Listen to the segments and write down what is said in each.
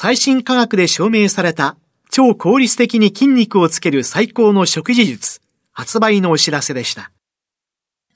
最新科学で証明された超効率的に筋肉をつける最高の食事術、発売のお知らせでした。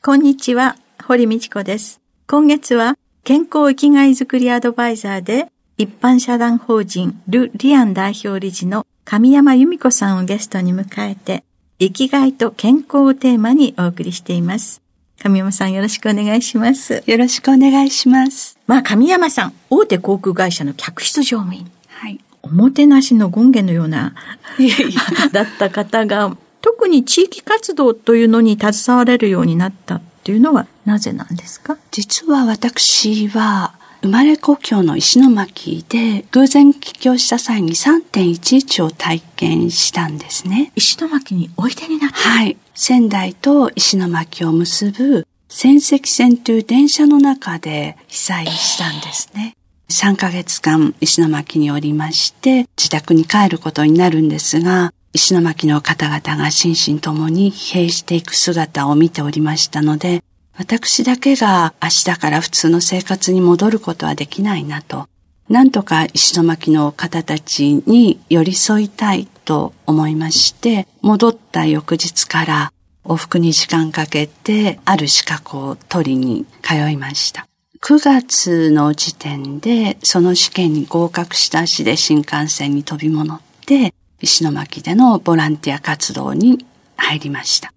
こんにちは、堀道子です。今月は健康生きがいづくりアドバイザーで、一般社団法人ル・リアン代表理事の神山由美子さんをゲストに迎えて、生きがいと健康をテーマにお送りしています。神山さんよろしくお願いします。よろしくお願いします。まあ神山さん、大手航空会社の客室乗務員。はい。おもてなしの権限のような、だった方が、特に地域活動というのに携われるようになったっていうのはなぜなんですか？実は私は生まれ故郷の石巻で偶然帰郷した際に3.11を体験したんですね。石巻においでになったはい。仙台と石巻を結ぶ仙石線という電車の中で被災したんですね。3ヶ月間石巻におりまして自宅に帰ることになるんですが石巻の方々が心身ともに疲弊していく姿を見ておりましたので、私だけが明日から普通の生活に戻ることはできないなと、なんとか石巻の方たちに寄り添いたいと思いまして、戻った翌日から往復に時間かけてある資格を取りに通いました。9月の時点でその試験に合格した足で新幹線に飛び戻って石巻でのボランティア活動に入りました。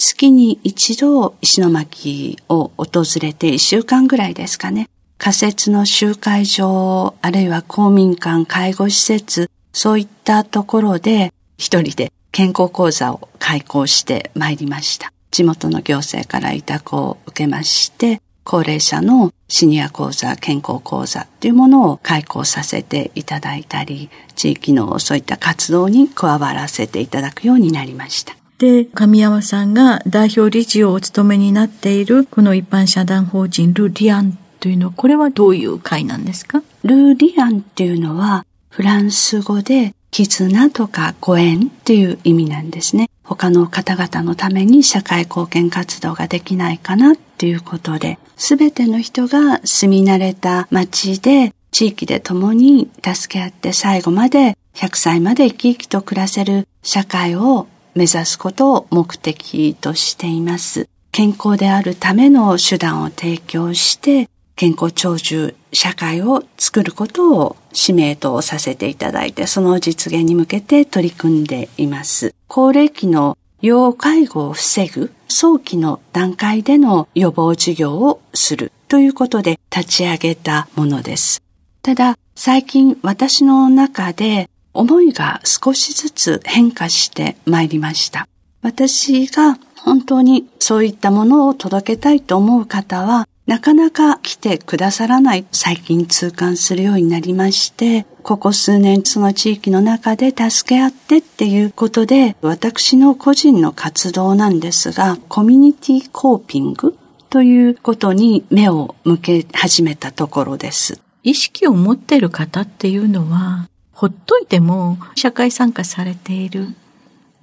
月に一度石巻を訪れて一週間ぐらいですかね。仮設の集会場、あるいは公民館、介護施設、そういったところで一人で健康講座を開講してまいりました。地元の行政から委託を受けまして、高齢者のシニア講座、健康講座というものを開講させていただいたり、地域のそういった活動に加わらせていただくようになりました。で、神山さんが代表理事をお務めになっている、この一般社団法人ル・リアンというのは、これはどういう会なんですか？ル・リアンっていうのは、フランス語で絆とかご縁っていう意味なんですね。他の方々のために社会貢献活動ができないかなっていうことで、すべての人が住み慣れた街で、地域で共に助け合って最後まで100歳まで生き生きと暮らせる社会を目指すことを目的としています。健康であるための手段を提供して、健康長寿社会を作ることを使命とさせていただいて、その実現に向けて取り組んでいます。高齢期の要介護を防ぐ早期の段階での予防事業をするということで立ち上げたものです。ただ、最近私の中で思いが少しずつ変化してまいりました。私が本当にそういったものを届けたいと思う方は、なかなか来てくださらない最近痛感するようになりまして、ここ数年その地域の中で助け合ってっていうことで、私の個人の活動なんですが、コミュニティコーピングということに目を向け始めたところです。意識を持っている方っていうのは、ほっといても社会参加されている、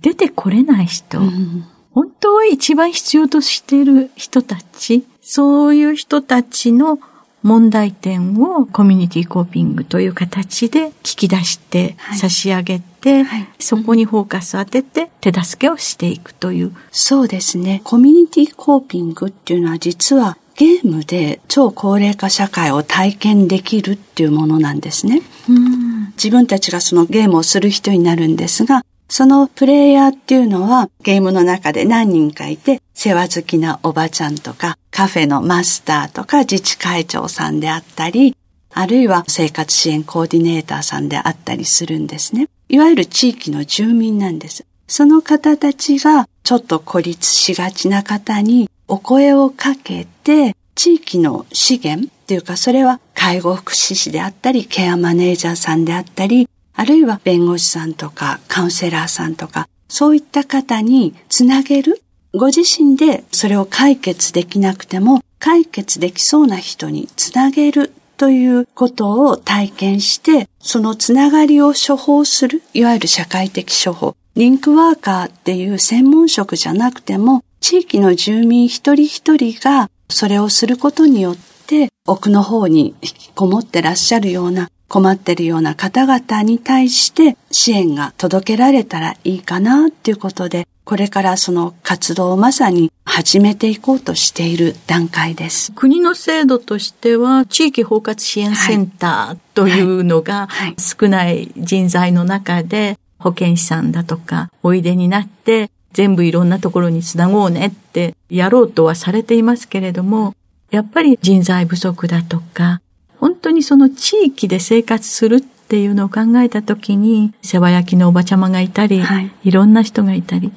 出てこれない人、うん、本当は一番必要としている人たち、そういう人たちの問題点をコミュニティコーピングという形で聞き出して差し上げて、はいはい、そこにフォーカスを当てて手助けをしていくという。そうですね。コミュニティコーピングっていうのは実はゲームで超高齢化社会を体験できるっていうものなんですね。自分たちがそのゲームをする人になるんですが、そのプレイヤーっていうのはゲームの中で何人かいて、世話好きなおばちゃんとか、カフェのマスターとか自治会長さんであったり、あるいは生活支援コーディネーターさんであったりするんですね。いわゆる地域の住民なんです。その方たちがちょっと孤立しがちな方にお声をかけて、地域の資源っていうか、それは介護福祉士であったり、ケアマネージャーさんであったり、あるいは弁護士さんとかカウンセラーさんとか、そういった方につなげる。ご自身でそれを解決できなくても、解決できそうな人につなげるということを体験して、そのつながりを処方する、いわゆる社会的処方。リンクワーカーっていう専門職じゃなくても、地域の住民一人一人がそれをすることによってて、奥の方に引きこもってらっしゃるような困ってるような方々に対して支援が届けられたらいいかなっていうことで、これからその活動をまさに始めていこうとしている段階です。国の制度としては、地域包括支援センターというのが少ない人材の中で、保健師さんだとかおいでになって、全部いろんなところにつなごうねってやろうとはされていますけれども、やっぱり人材不足だとか、本当にその地域で生活するっていうのを考えたときに、世話焼きのおばちゃまがいたり、はい、いろんな人がいたり、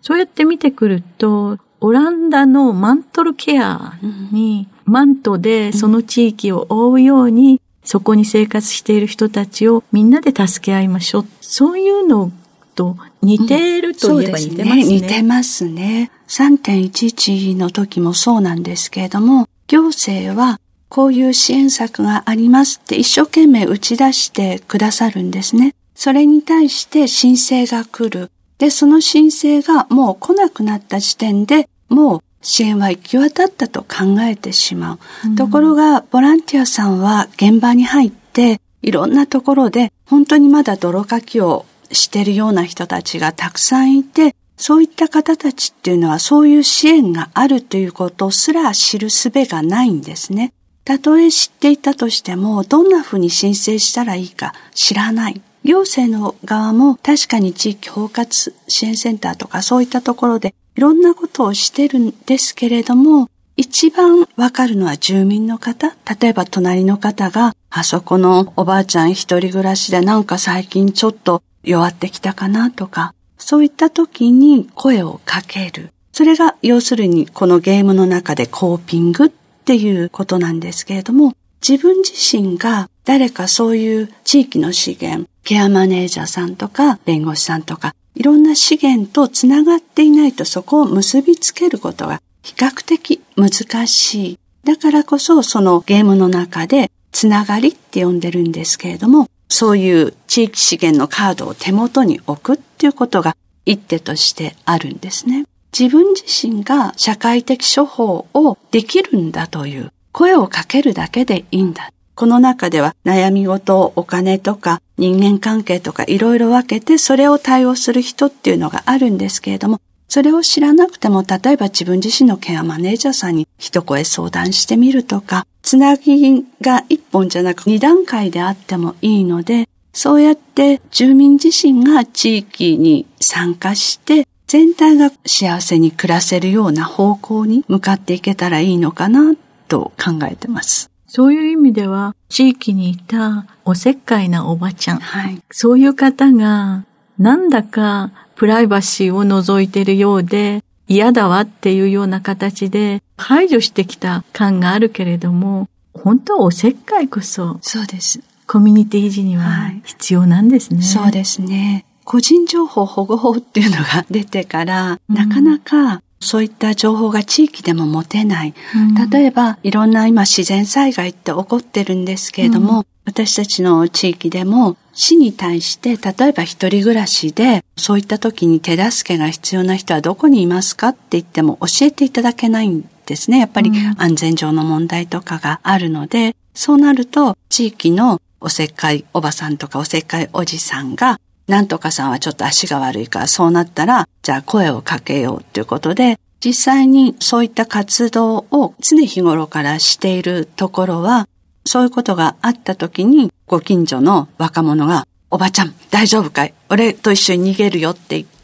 そうやって見てくると、オランダのマントルケアに、マントでその地域を覆うように、そこに生活している人たちをみんなで助け合いましょう。そういうのと似ているといえば似てますね。うん、ね似てますね。3.11の時もそうなんですけれども、行政はこういう支援策がありますって一生懸命打ち出してくださるんですね。それに対して申請が来る。で、その申請がもう来なくなった時点でもう支援は行き渡ったと考えてしまう。うん、ところが、ボランティアさんは現場に入って、いろんなところで本当にまだ泥かきをしてるような人たちがたくさんいて、そういった方たちっていうのはそういう支援があるということすら知るすべがないんですね。たとえ知っていたとしても、どんなふうに申請したらいいか知らない。行政の側も確かに地域包括支援センターとかそういったところでいろんなことをしてるんですけれども、一番わかるのは住民の方。例えば隣の方が、あそこのおばあちゃん一人暮らしでなんか最近ちょっと弱ってきたかなとか、そういった時に声をかける。それが要するにこのゲームの中でコーピングっていうことなんですけれども、自分自身が誰かそういう地域の資源、ケアマネージャーさんとか弁護士さんとか、いろんな資源とつながっていないとそこを結びつけることが比較的難しい。だからこそそのゲームの中でつながりって呼んでるんですけれども、そういう地域資源のカードを手元に置くっていうことが一手としてあるんですね。自分自身が社会的処方をできるんだという声をかけるだけでいいんだ。この中では悩み事を、お金とか人間関係とかいろいろ分けてそれを対応する人っていうのがあるんですけれども、それを知らなくても、例えば自分自身のケアマネージャーさんに一声相談してみるとか、つなぎが一本じゃなく二段階であってもいいので、そうやって住民自身が地域に参加して、全体が幸せに暮らせるような方向に向かっていけたらいいのかなと考えてます。そういう意味では、地域にいたおせっかいなおばちゃん、はい、そういう方が、なんだかプライバシーを除いているようで、嫌だわっていうような形で排除してきた感があるけれども、本当はおせっかいこそ。そうです。コミュニティ維持には必要なんですね。はい、そうですね。個人情報保護法っていうのが出てから、うん、なかなかそういった情報が地域でも持てない。うん、例えば、いろんな今自然災害って起こってるんですけれども、うん、私たちの地域でも市に対して、例えば一人暮らしで、そういった時に手助けが必要な人はどこにいますかって言っても教えていただけないんですね。やっぱり安全上の問題とかがあるので、そうなると地域のおせっかいおばさんとかおせっかいおじさんがなんとかさんはちょっと足が悪いから、そうなったら、じゃあ声をかけようということで、実際にそういった活動を常日頃からしているところは、そういうことがあった時に、ご近所の若者が、おばちゃん大丈夫かい？俺と一緒に逃げるよって言って、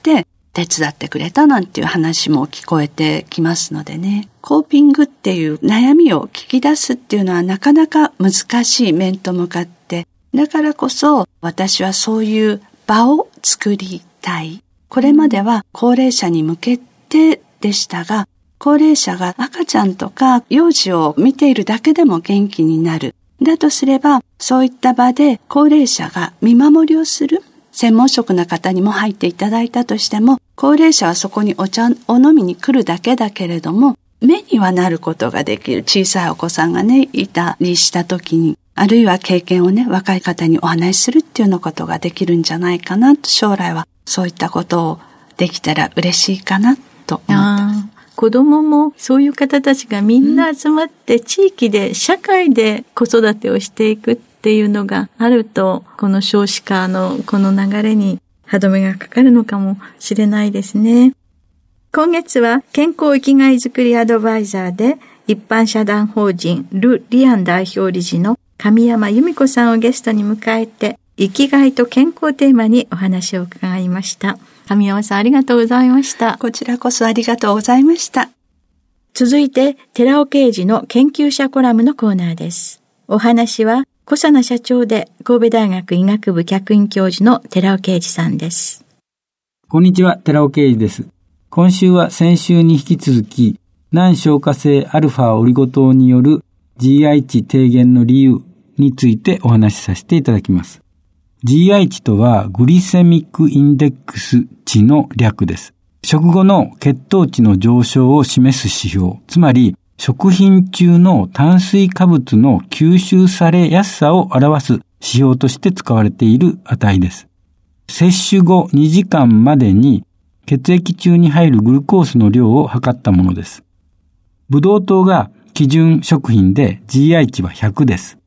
手伝ってくれたなんていう話も聞こえてきますのでね。コーピングっていう悩みを聞き出すっていうのはなかなか難しい面と向かって、だからこそ私はそういう場を作りたい。これまでは高齢者に向けてでしたが、高齢者が赤ちゃんとか幼児を見ているだけでも元気になる。だとすれば、そういった場で高齢者が見守りをする。専門職の方にも入っていただいたとしても、高齢者はそこにお茶を飲みに来るだけだけれども、目にはなることができる小さいお子さんがね、いたりした時に、あるいは経験をね、若い方にお話しするっていうようなことができるんじゃないかなと、将来はそういったことをできたら嬉しいかなと思ってます。子供もそういう方たちがみんな集まって地域で社会で子育てをしていくっていうのがあると、この少子化のこの流れに歯止めがかかるのかもしれないですね。今月は健康生きがいづくりアドバイザーで一般社団法人ル・リアン代表理事の神山由美子さんをゲストに迎えて生きがいと健康テーマにお話を伺いました。神山さんありがとうございました。こちらこそありがとうございました。続いて、寺尾刑事の研究者コラムのコーナーです。お話は、小佐奈社長で神戸大学医学部客員教授の寺尾啓二さんです。こんにちは、寺尾啓二です。今週は先週に引き続き、難消化性アルファオリゴ糖による GI 値低減の理由についてお話しさせていただきます。GI 値とはグリセミックインデックス値の略です。食後の血糖値の上昇を示す指標、つまり食品中の炭水化物の吸収されやすさを表す指標として使われている値です。摂取後2時間までに血液中に入るグルコースの量を測ったものです。ブドウ糖が基準食品で GI 値は100です。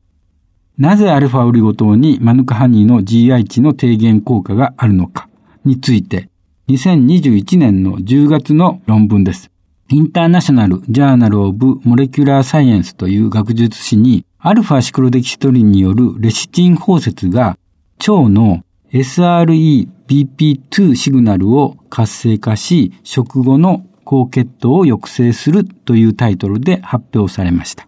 なぜアルファオリゴ糖にマヌカハニーの GI 値の低減効果があるのかについて、2021年の10月の論文です。インターナショナル・ジャーナル・オブ・モレキュラー・サイエンスという学術誌に、アルファシクロデキストリンによるレシチン包摂が腸の SREBP2 シグナルを活性化し、食後の高血糖を抑制するというタイトルで発表されました。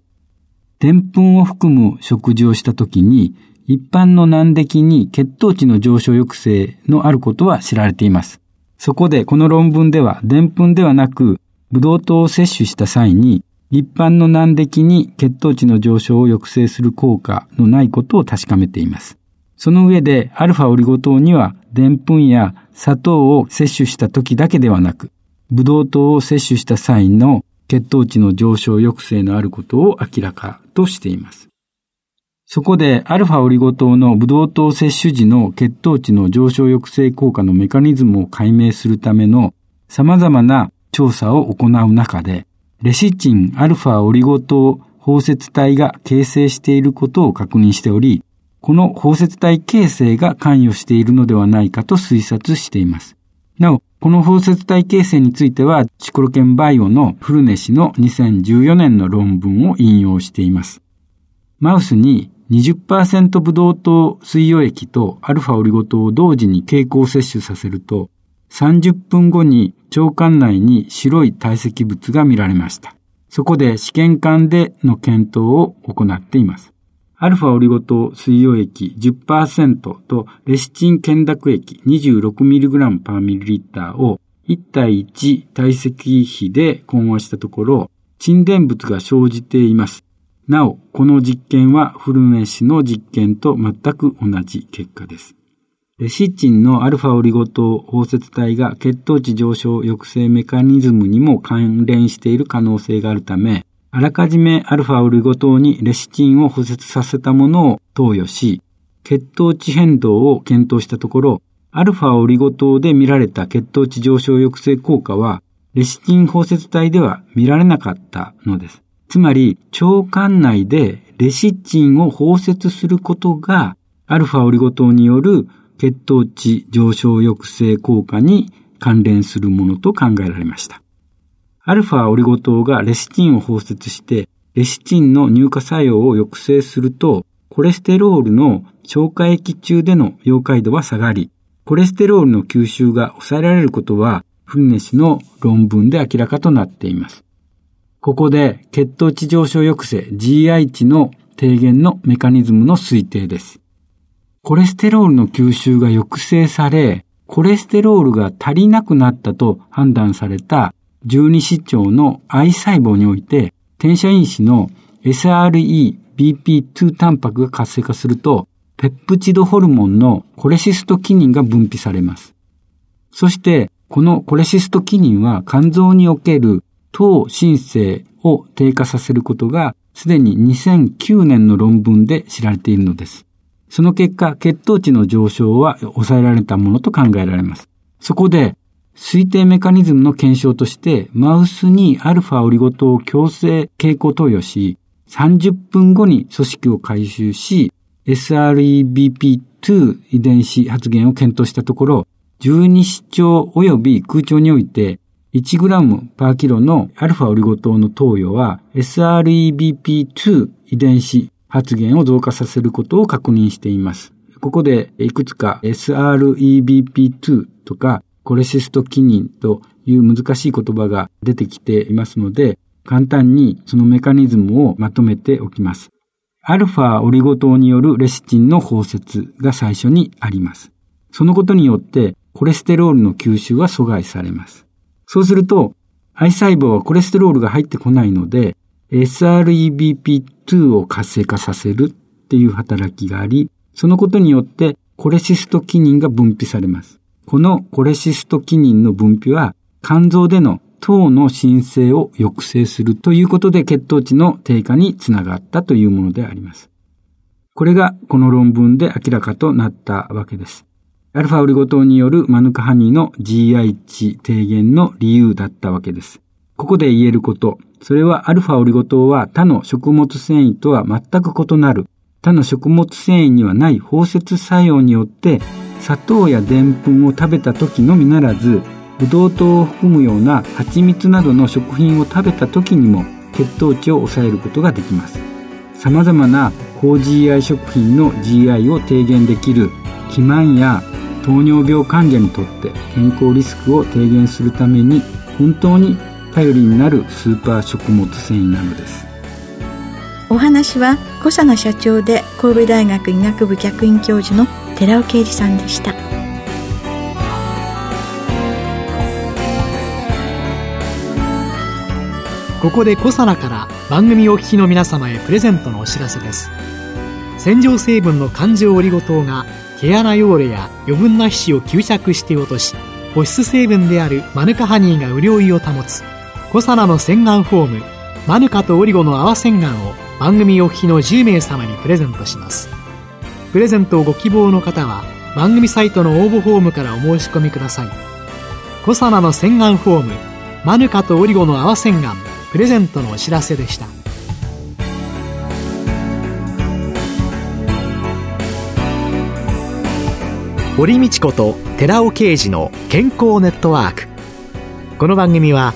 でんぷんを含む食事をした時に、一般の難敵に血糖値の上昇抑制のあることは知られています。そこでこの論文では、でんぷんではなく、ブドウ糖を摂取した際に、一般の難敵に血糖値の上昇を抑制する効果のないことを確かめています。その上で、アルファオリゴ糖には、でんぷんや砂糖を摂取した時だけではなく、ブドウ糖を摂取した際の血糖値の上昇抑制のあることを明らかとしています。そこで、アルファオリゴ糖のブドウ糖摂取時の血糖値の上昇抑制効果のメカニズムを解明するための様々な調査を行う中で、レシチンアルファオリゴ糖包摂体が形成していることを確認しており、この包摂体形成が関与しているのではないかと推察しています。なお、この包摂体形成については、シクロケンバイオのフルネ氏の2014年の論文を引用しています。マウスに20%ブドウ糖水溶液とアルファオリゴ糖を同時に経口摂取させると、30分後に腸管内に白い堆積物が見られました。そこで試験管での検討を行っています。アルファオリゴ糖水溶液10%とレシチン懸濁液 26mg パーミリリッターを1対1体積比で混和したところ、沈殿物が生じています。なお、この実験はフルメ氏の実験と全く同じ結果です。レシチンのアルファオリゴ糖包摂体が血糖値上昇抑制メカニズムにも関連している可能性があるため、あらかじめアルファオリゴ糖にレシチンを補接させたものを投与し、血糖値変動を検討したところ、アルファオリゴ糖で見られた血糖値上昇抑制効果は、レシチン包摂体では見られなかったのです。つまり、腸管内でレシチンを包摂することが、アルファオリゴ糖による血糖値上昇抑制効果に関連するものと考えられました。アルファオリゴ糖がレシチンを包摂して、レシチンの乳化作用を抑制すると、コレステロールの消化液中での溶解度は下がり、コレステロールの吸収が抑えられることは、フルネスの論文で明らかとなっています。ここで血糖値上昇抑制 GI 値の低減のメカニズムの推定です。コレステロールの吸収が抑制され、コレステロールが足りなくなったと判断された十二指腸の癌細胞において、転写因子の SREBP2 タンパクが活性化すると、ペプチドホルモンのコレシストキニンが分泌されます。そして、このコレシストキニンは肝臓における糖申請を低下させることがすでに2009年の論文で知られているのです。その結果、血糖値の上昇は抑えられたものと考えられます。そこで、推定メカニズムの検証として、マウスにアルファオリゴ糖を強制経口投与し、30分後に組織を回収し、SREBP2 遺伝子発現を検討したところ、十二指腸及び空調において 1g パーキロのアルファオリゴ糖の投与は SREBP2 遺伝子発現を増加させることを確認しています。ここでいくつか SREBP2 とかコレシストキニンという難しい言葉が出てきていますので、簡単にそのメカニズムをまとめておきます。アルファオリゴ糖によるレシチンの包摂が最初にあります。そのことによってコレステロールの吸収は阻害されます。そうすると、癌細胞はコレステロールが入ってこないので、SREBP2 を活性化させるっていう働きがあり、そのことによってコレシストキニンが分泌されます。このコレシストキニンの分泌は肝臓での糖の申請を抑制するということで血糖値の低下につながったというものであります。これがこの論文で明らかとなったわけです。アルファオリゴ糖によるマヌカハニーの GI 値低減の理由だったわけです。ここで言えること、それはアルファオリゴ糖は他の食物繊維とは全く異なる。他の食物繊維にはない包摂作用によって砂糖やでんぷんを食べた時のみならずブドウ糖を含むような蜂蜜などの食品を食べた時にも血糖値を抑えることができます。様々な高 GI 食品の GI を低減できる肥満や糖尿病患者にとって健康リスクを低減するために本当に頼りになるスーパー食物繊維なのです。お話は小佐奈社長で神戸大学医学部客員教授の寺尾啓二さんでした。ここで小佐奈から番組お聞きの皆様へプレゼントのお知らせです。洗浄成分の環状オリゴ糖が毛穴汚れや余分な皮脂を吸着して落とし保湿成分であるマヌカハニーが潤いを保つ小佐奈の洗顔フォームマヌカとオリゴの泡洗顔を番組お聞きの10名様にプレゼントします。プレゼントをご希望の方は番組サイトの応募フォームからお申し込みください。コサナの洗顔フォームマヌカとオリゴの泡洗顔プレゼントのお知らせでした。堀道子と寺尾啓二の健康ネットワーク。この番組は